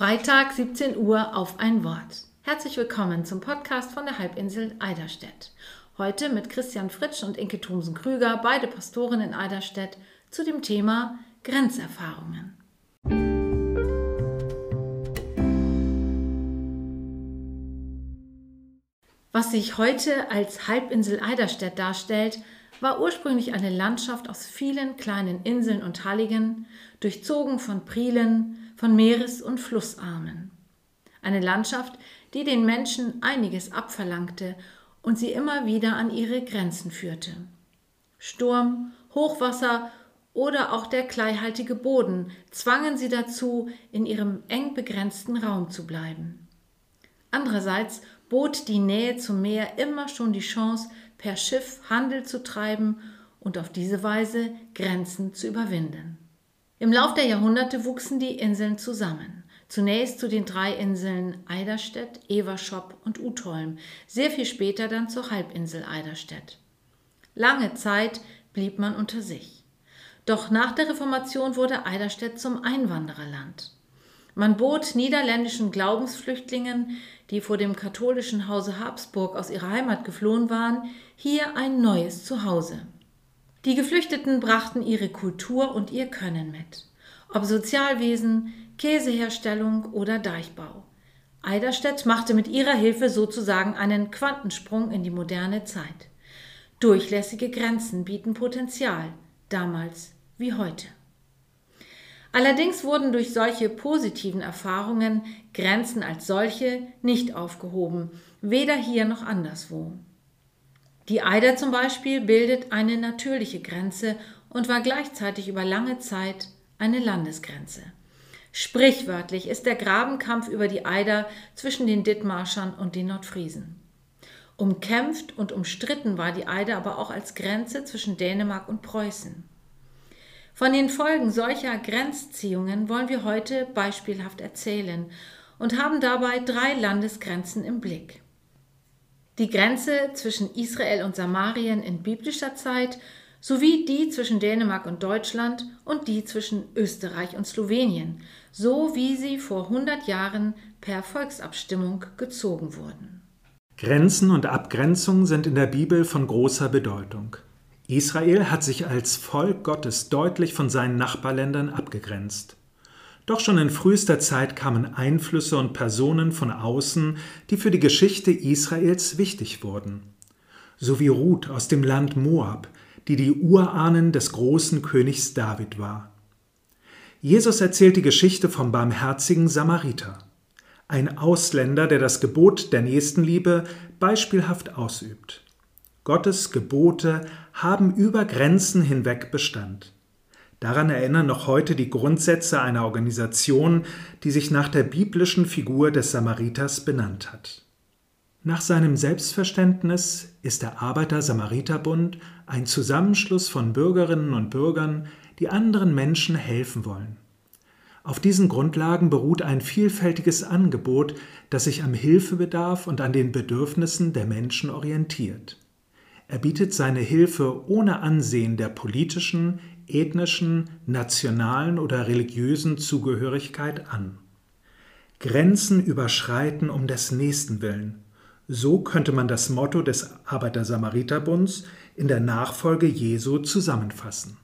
Freitag 17 Uhr auf ein Wort. Herzlich willkommen zum Podcast von der Halbinsel Eiderstedt. Heute mit Christian Fritsch und Inke Thomsen-Krüger, beide Pastoren in Eiderstedt, zu dem Thema Grenzerfahrungen. Was sich heute als Halbinsel Eiderstedt darstellt, war ursprünglich eine Landschaft aus vielen kleinen Inseln und Halligen, durchzogen von Prielen, von Meeres- und Flussarmen. Eine Landschaft, die den Menschen einiges abverlangte und sie immer wieder an ihre Grenzen führte. Sturm, Hochwasser oder auch der kleihaltige Boden zwangen sie dazu, in ihrem eng begrenzten Raum zu bleiben. Andererseits bot die Nähe zum Meer immer schon die Chance, per Schiff Handel zu treiben und auf diese Weise Grenzen zu überwinden. Im Lauf der Jahrhunderte wuchsen die Inseln zusammen. Zunächst zu den drei Inseln Eiderstedt, Everschop und Utholm, sehr viel später dann zur Halbinsel Eiderstedt. Lange Zeit blieb man unter sich. Doch nach der Reformation wurde Eiderstedt zum Einwandererland. Man bot niederländischen Glaubensflüchtlingen, die vor dem katholischen Hause Habsburg aus ihrer Heimat geflohen waren, hier ein neues Zuhause. Die Geflüchteten brachten ihre Kultur und ihr Können mit. Ob Sozialwesen, Käseherstellung oder Deichbau. Eiderstedt machte mit ihrer Hilfe sozusagen einen Quantensprung in die moderne Zeit. Durchlässige Grenzen bieten Potenzial, damals wie heute. Allerdings wurden durch solche positiven Erfahrungen Grenzen als solche nicht aufgehoben, weder hier noch anderswo. Die Eider zum Beispiel bildet eine natürliche Grenze und war gleichzeitig über lange Zeit eine Landesgrenze. Sprichwörtlich ist der Grabenkampf über die Eider zwischen den Dithmarschern und den Nordfriesen. Umkämpft und umstritten war die Eider aber auch als Grenze zwischen Dänemark und Preußen. Von den Folgen solcher Grenzziehungen wollen wir heute beispielhaft erzählen und haben dabei drei Landesgrenzen im Blick. Die Grenze zwischen Israel und Samarien in biblischer Zeit sowie die zwischen Dänemark und Deutschland und die zwischen Österreich und Slowenien, so wie sie vor 100 Jahren per Volksabstimmung gezogen wurden. Grenzen und Abgrenzungen sind in der Bibel von großer Bedeutung. Israel hat sich als Volk Gottes deutlich von seinen Nachbarländern abgegrenzt. Doch schon in frühester Zeit kamen Einflüsse und Personen von außen, die für die Geschichte Israels wichtig wurden. So wie Ruth aus dem Land Moab, die die Urahnen des großen Königs David war. Jesus erzählt die Geschichte vom barmherzigen Samariter, ein Ausländer, der das Gebot der Nächstenliebe beispielhaft ausübt. Gottes Gebote haben über Grenzen hinweg Bestand. Daran erinnern noch heute die Grundsätze einer Organisation, die sich nach der biblischen Figur des Samariters benannt hat. Nach seinem Selbstverständnis ist der Arbeiter-Samariter-Bund ein Zusammenschluss von Bürgerinnen und Bürgern, die anderen Menschen helfen wollen. Auf diesen Grundlagen beruht ein vielfältiges Angebot, das sich am Hilfebedarf und an den Bedürfnissen der Menschen orientiert. Er bietet seine Hilfe ohne Ansehen der politischen, ethnischen, nationalen oder religiösen Zugehörigkeit an. Grenzen überschreiten um des Nächsten willen. So könnte man das Motto des Arbeiter-Samariter-Bunds in der Nachfolge Jesu zusammenfassen.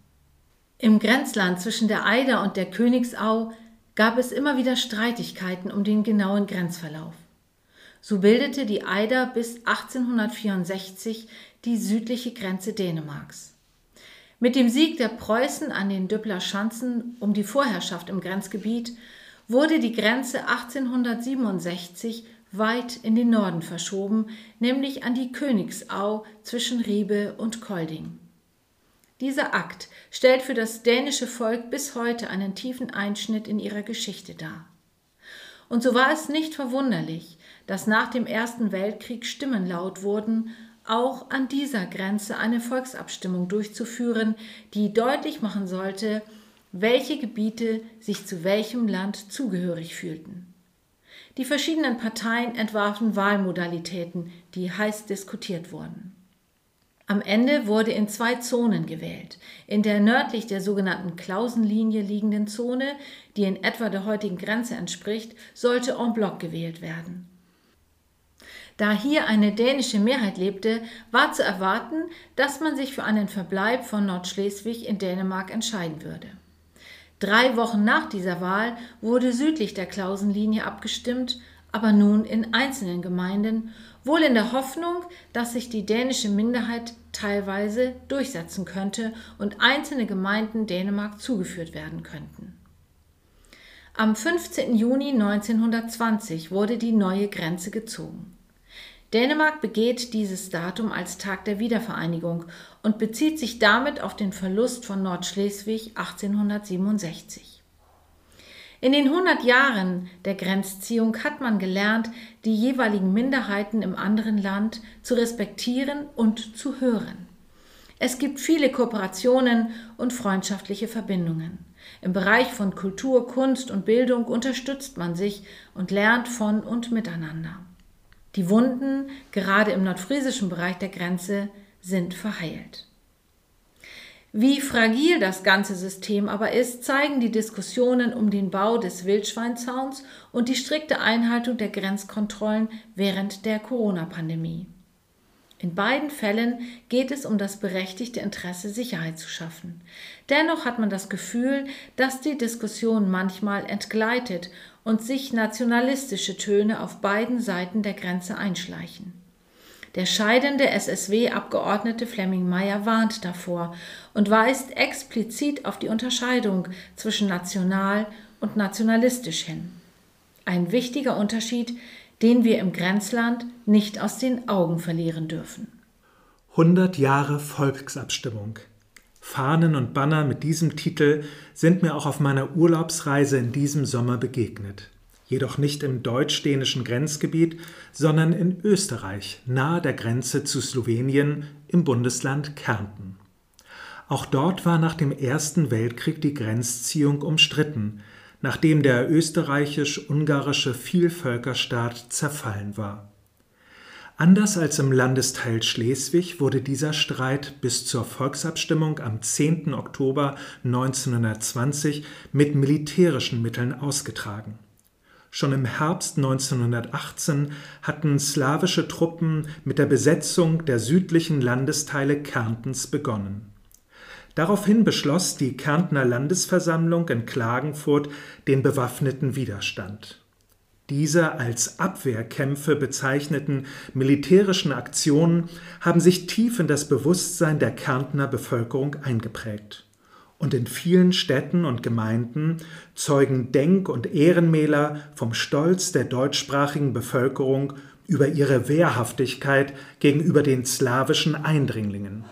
Im Grenzland zwischen der Eider und der Königsau gab es immer wieder Streitigkeiten um den genauen Grenzverlauf. So bildete die Eider bis 1864 die südliche Grenze Dänemarks. Mit dem Sieg der Preußen an den Düppler Schanzen um die Vorherrschaft im Grenzgebiet wurde die Grenze 1867 weit in den Norden verschoben, nämlich an die Königsau zwischen Riebe und Kolding. Dieser Akt stellt für das dänische Volk bis heute einen tiefen Einschnitt in ihrer Geschichte dar. Und so war es nicht verwunderlich, dass nach dem Ersten Weltkrieg Stimmen laut wurden, auch an dieser Grenze eine Volksabstimmung durchzuführen, die deutlich machen sollte, welche Gebiete sich zu welchem Land zugehörig fühlten. Die verschiedenen Parteien entwarfen Wahlmodalitäten, die heiß diskutiert wurden. Am Ende wurde in zwei Zonen gewählt. In der nördlich der sogenannten Klausenlinie liegenden Zone, die in etwa der heutigen Grenze entspricht, sollte en bloc gewählt werden. Da hier eine dänische Mehrheit lebte, war zu erwarten, dass man sich für einen Verbleib von Nordschleswig in Dänemark entscheiden würde. Drei Wochen nach dieser Wahl wurde südlich der Klausenlinie abgestimmt, aber nun in einzelnen Gemeinden, wohl in der Hoffnung, dass sich die dänische Minderheit teilweise durchsetzen könnte und einzelne Gemeinden Dänemark zugeführt werden könnten. Am 15. Juni 1920 wurde die neue Grenze gezogen. Dänemark begeht dieses Datum als Tag der Wiedervereinigung und bezieht sich damit auf den Verlust von Nordschleswig 1867. In den 100 Jahren der Grenzziehung hat man gelernt, die jeweiligen Minderheiten im anderen Land zu respektieren und zu hören. Es gibt viele Kooperationen und freundschaftliche Verbindungen. Im Bereich von Kultur, Kunst und Bildung unterstützt man sich und lernt von und miteinander. Die Wunden, gerade im nordfriesischen Bereich der Grenze, sind verheilt. Wie fragil das ganze System aber ist, zeigen die Diskussionen um den Bau des Wildschweinzauns und die strikte Einhaltung der Grenzkontrollen während der Corona-Pandemie. In beiden Fällen geht es um das berechtigte Interesse, Sicherheit zu schaffen. Dennoch hat man das Gefühl, dass die Diskussion manchmal entgleitet und sich nationalistische Töne auf beiden Seiten der Grenze einschleichen. Der scheidende SSW-Abgeordnete Flemming Meyer warnt davor und weist explizit auf die Unterscheidung zwischen national und nationalistisch hin. Ein wichtiger Unterschied, den wir im Grenzland nicht aus den Augen verlieren dürfen. 100 Jahre Volksabstimmung. Fahnen und Banner mit diesem Titel sind mir auch auf meiner Urlaubsreise in diesem Sommer begegnet. Jedoch nicht im deutsch-dänischen Grenzgebiet, sondern in Österreich, nahe der Grenze zu Slowenien im Bundesland Kärnten. Auch dort war nach dem Ersten Weltkrieg die Grenzziehung umstritten, nachdem der österreichisch-ungarische Vielvölkerstaat zerfallen war. Anders als im Landesteil Schleswig wurde dieser Streit bis zur Volksabstimmung am 10. Oktober 1920 mit militärischen Mitteln ausgetragen. Schon im Herbst 1918 hatten slawische Truppen mit der Besetzung der südlichen Landesteile Kärntens begonnen. Daraufhin beschloss die Kärntner Landesversammlung in Klagenfurt den bewaffneten Widerstand. Diese als Abwehrkämpfe bezeichneten militärischen Aktionen haben sich tief in das Bewusstsein der Kärntner Bevölkerung eingeprägt. Und in vielen Städten und Gemeinden zeugen Denk- und Ehrenmäler vom Stolz der deutschsprachigen Bevölkerung über ihre Wehrhaftigkeit gegenüber den slawischen Eindringlingen.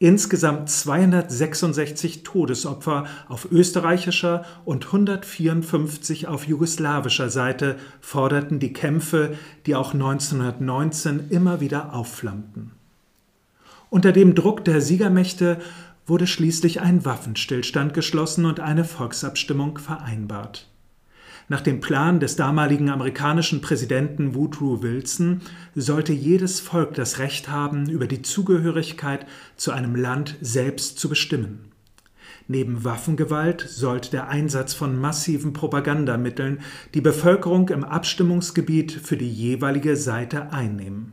Insgesamt 266 Todesopfer auf österreichischer und 154 auf jugoslawischer Seite forderten die Kämpfe, die auch 1919 immer wieder aufflammten. Unter dem Druck der Siegermächte wurde schließlich ein Waffenstillstand geschlossen und eine Volksabstimmung vereinbart. Nach dem Plan des damaligen amerikanischen Präsidenten Woodrow Wilson sollte jedes Volk das Recht haben, über die Zugehörigkeit zu einem Land selbst zu bestimmen. Neben Waffengewalt sollte der Einsatz von massiven Propagandamitteln die Bevölkerung im Abstimmungsgebiet für die jeweilige Seite einnehmen.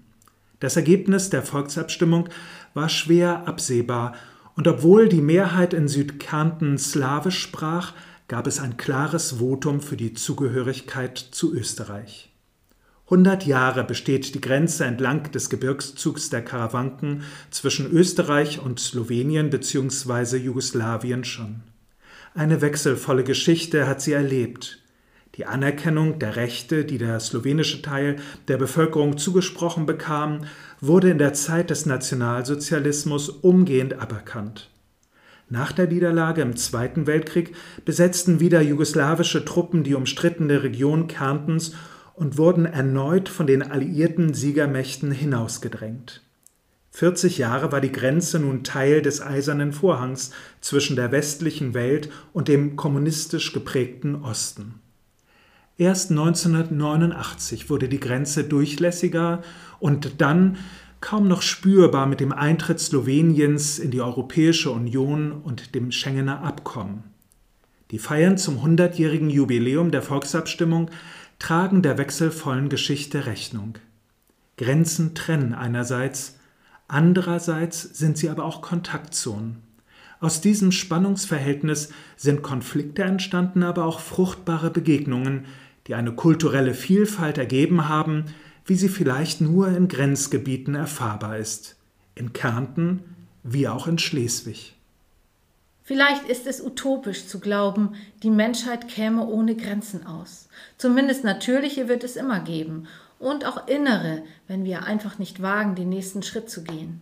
Das Ergebnis der Volksabstimmung war schwer absehbar, und obwohl die Mehrheit in Südkärnten Slawisch sprach, gab es ein klares Votum für die Zugehörigkeit zu Österreich. 100 Jahre besteht die Grenze entlang des Gebirgszugs der Karawanken zwischen Österreich und Slowenien bzw. Jugoslawien schon. Eine wechselvolle Geschichte hat sie erlebt. Die Anerkennung der Rechte, die der slowenische Teil der Bevölkerung zugesprochen bekam, wurde in der Zeit des Nationalsozialismus umgehend aberkannt. Nach der Niederlage im Zweiten Weltkrieg besetzten wieder jugoslawische Truppen die umstrittene Region Kärntens und wurden erneut von den alliierten Siegermächten hinausgedrängt. 40 Jahre war die Grenze nun Teil des Eisernen Vorhangs zwischen der westlichen Welt und dem kommunistisch geprägten Osten. Erst 1989 wurde die Grenze durchlässiger und dann kaum noch spürbar mit dem Eintritt Sloweniens in die Europäische Union und dem Schengener Abkommen. Die Feiern zum hundertjährigen Jubiläum der Volksabstimmung tragen der wechselvollen Geschichte Rechnung. Grenzen trennen einerseits, andererseits sind sie aber auch Kontaktzonen. Aus diesem Spannungsverhältnis sind Konflikte entstanden, aber auch fruchtbare Begegnungen, die eine kulturelle Vielfalt ergeben haben, wie sie vielleicht nur in Grenzgebieten erfahrbar ist, in Kärnten wie auch in Schleswig. Vielleicht ist es utopisch zu glauben, die Menschheit käme ohne Grenzen aus. Zumindest natürliche wird es immer geben und auch innere, wenn wir einfach nicht wagen, den nächsten Schritt zu gehen.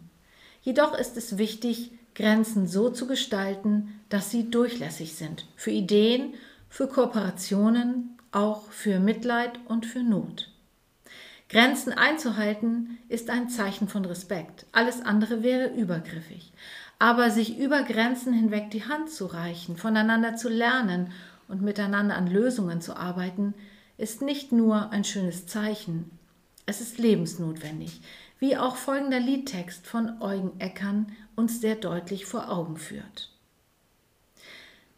Jedoch ist es wichtig, Grenzen so zu gestalten, dass sie durchlässig sind für Ideen, für Kooperationen, auch für Mitleid und für Not. Grenzen einzuhalten ist ein Zeichen von Respekt. Alles andere wäre übergriffig. Aber sich über Grenzen hinweg die Hand zu reichen, voneinander zu lernen und miteinander an Lösungen zu arbeiten, ist nicht nur ein schönes Zeichen, es ist lebensnotwendig, wie auch folgender Liedtext von Eugen Eckern uns sehr deutlich vor Augen führt.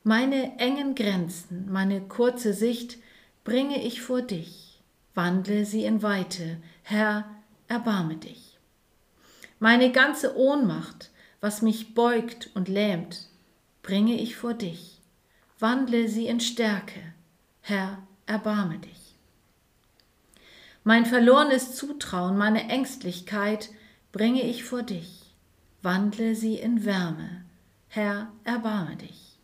Meine engen Grenzen, meine kurze Sicht bringe ich vor dich, wandle sie in Weite, Herr, erbarme dich. Meine ganze Ohnmacht, was mich beugt und lähmt, bringe ich vor dich, wandle sie in Stärke, Herr, erbarme dich. Mein verlorenes Zutrauen, meine Ängstlichkeit bringe ich vor dich, wandle sie in Wärme, Herr, erbarme dich.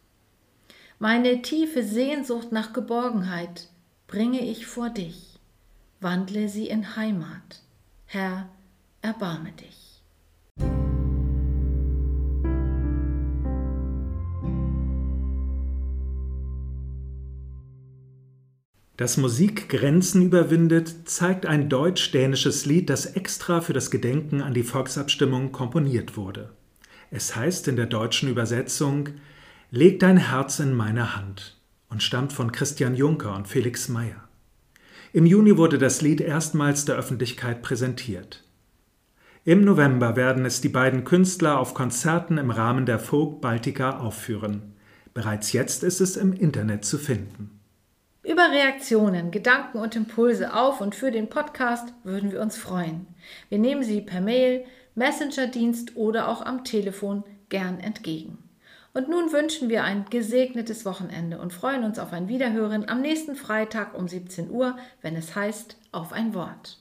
Meine tiefe Sehnsucht nach Geborgenheit bringe ich vor dich, wandle sie in Heimat, Herr, erbarme dich. Dass Musik Grenzen überwindet, zeigt ein deutsch-dänisches Lied, das extra für das Gedenken an die Volksabstimmung komponiert wurde. Es heißt in der deutschen Übersetzung Leg dein Herz in meine Hand und stammt von Christian Juncker und Felix Meyer. Im Juni wurde das Lied erstmals der Öffentlichkeit präsentiert. Im November werden es die beiden Künstler auf Konzerten im Rahmen der Folk Baltica aufführen. Bereits jetzt ist es im Internet zu finden. Über Reaktionen, Gedanken und Impulse auf und für den Podcast würden wir uns freuen. Wir nehmen sie per Mail, Messenger-Dienst oder auch am Telefon gern entgegen. Und nun wünschen wir ein gesegnetes Wochenende und freuen uns auf ein Wiederhören am nächsten Freitag um 17 Uhr, wenn es heißt Auf ein Wort.